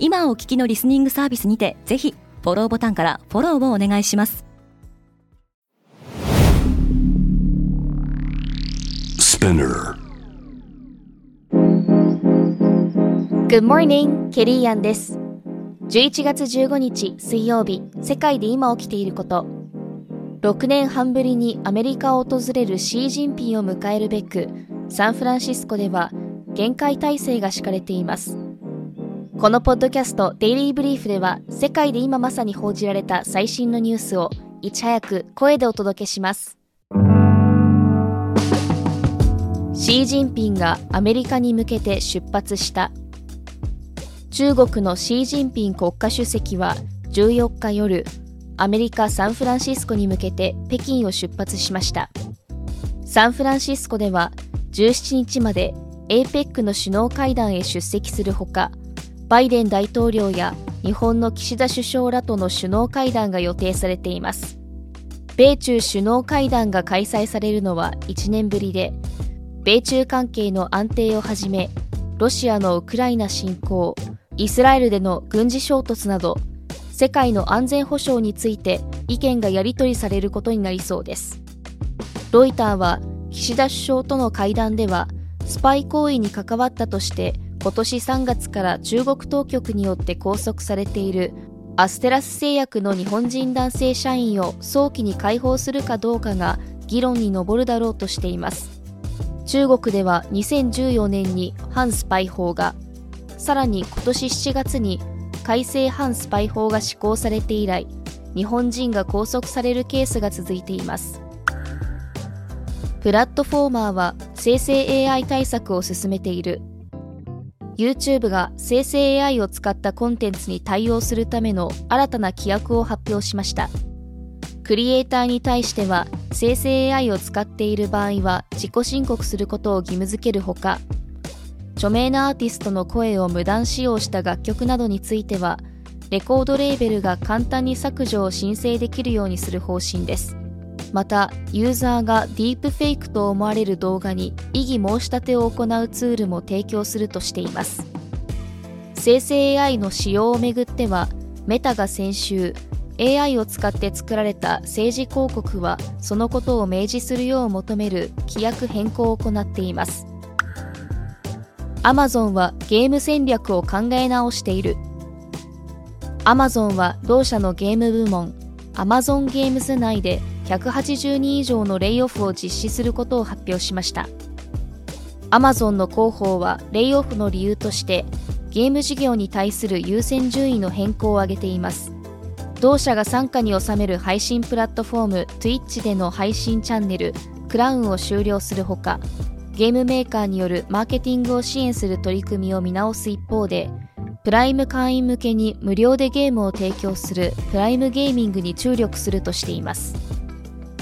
今お聞きのリスニングサービスにてぜひフォローボタンからフォローをお願いします。Good morning, ケリーアンです。11月15日水曜日世界で今起きていること。6年半ぶりにアメリカを訪れるシー・ジンピンを迎えるべくサンフランシスコでは厳戒態勢が敷かれていますこのポッドキャストデイリーブリーフでは世界で今まさに報じられた最新のニュースをいち早く声でお届けします。シー・ジンピンがアメリカに向けて出発した。中国のシー・ジンピン国家主席は14日夜アメリカ・サンフランシスコに向けて北京を出発しました。サンフランシスコでは17日まで APEC の首脳会談へ出席するほかバイデン大統領や日本の岸田首相らとの首脳会談が予定されています。米中首脳会談が開催されるのは1年ぶりで米中関係の安定をはじめロシアのウクライナ侵攻イスラエルでの軍事衝突など世界の安全保障について意見がやり取りされることになりそうです。ロイターは岸田首相との会談ではスパイ行為に関わったとして今年3月から中国当局によって拘束されているアステラス製薬の日本人男性社員を早期に解放するかどうかが議論に上るだろうとしています。中国では2014年に反スパイ法がさらに今年7月に改正反スパイ法が施行されて以来日本人が拘束されるケースが続いています。プラットフォーマーは生成 AI 対策を進めている。YouTube が生成 AI を使ったコンテンツに対応するための新たな規約を発表しました。クリエイターに対しては生成 AI を使っている場合は自己申告することを義務付けるほか、著名なアーティストの声を無断使用した楽曲などについては、レコードレーベルが簡単に削除を申請できるようにする方針です。また、ユーザーがディープフェイクと思われる動画に異議申し立てを行うツールも提供するとしています。生成 AI の使用をめぐっては、メタが先週、AI を使って作られた政治広告はそのことを明示するよう求める規約変更を行っています。アマゾンはゲーム戦略を考え直している。アマゾンは同社のゲーム部門、アマゾンゲームズ内で180人以上のレイオフを実施することを発表しました。アマゾンの広報はレイオフの理由としてゲーム事業に対する優先順位の変更を挙げています。同社が傘下に収める配信プラットフォーム Twitch での配信チャンネルクラウンを終了するほかゲームメーカーによるマーケティングを支援する取り組みを見直す一方でプライム会員向けに無料でゲームを提供するプライムゲーミングに注力するとしています。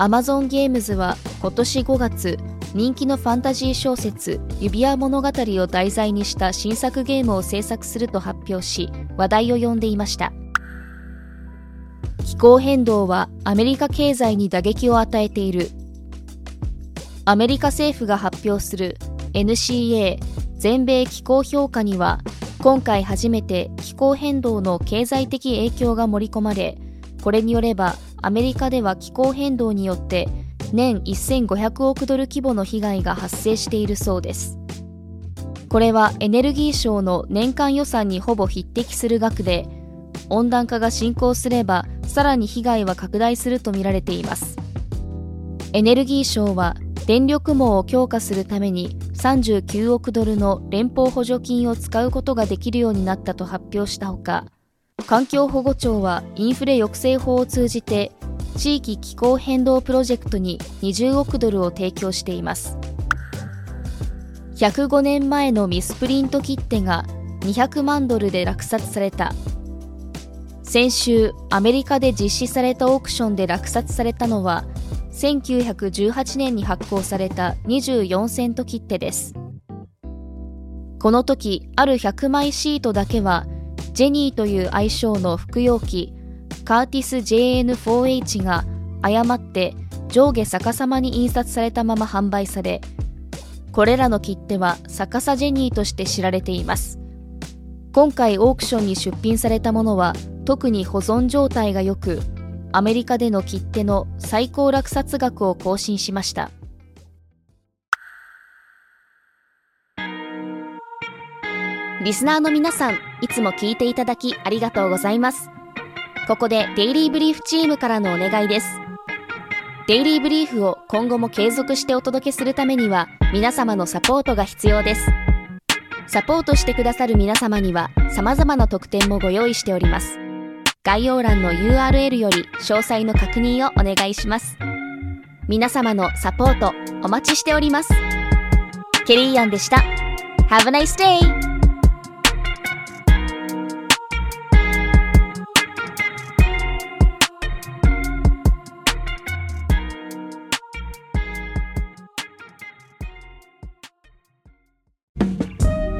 アマゾンゲームズは今年5月人気のファンタジー小説「指輪物語」を題材にした新作ゲームを制作すると発表し話題を呼んでいました。気候変動はアメリカ経済に打撃を与えている。アメリカ政府が発表する NCA 全米気候評価には今回初めて気候変動の経済的影響が盛り込まれこれによればアメリカでは気候変動によって年1500億ドル規模の被害が発生しているそうです。これはエネルギー省の年間予算にほぼ匹敵する額で温暖化が進行すればさらに被害は拡大するとみられています。エネルギー省は電力網を強化するために39億ドルの連邦補助金を使うことができるようになったと発表したほか環境保護庁はインフレ抑制法を通じて地域気候変動プロジェクトに20億ドルを提供しています。105年前のミスプリント切手が200万ドルで落札された。先週アメリカで実施されたオークションで落札されたのは1918年に発行された24セント切手です。この時ある100枚シートだけはジェニーという愛称の服用機カーティス JN4H が誤って上下逆さまに印刷されたまま販売されこれらの切手は逆さジェニーとして知られています。今回オークションに出品されたものは特に保存状態が良くアメリカでの切手の最高落札額を更新しました。リスナーの皆さんいつも聞いていただきありがとうございます。ここでデイリーブリーフチームからのお願いです。デイリーブリーフを今後も継続してお届けするためには皆様のサポートが必要です。サポートしてくださる皆様には様々な特典もご用意しております。概要欄の URL より詳細の確認をお願いします。皆様のサポートお待ちしております。ケリーアンでした。Have a nice day!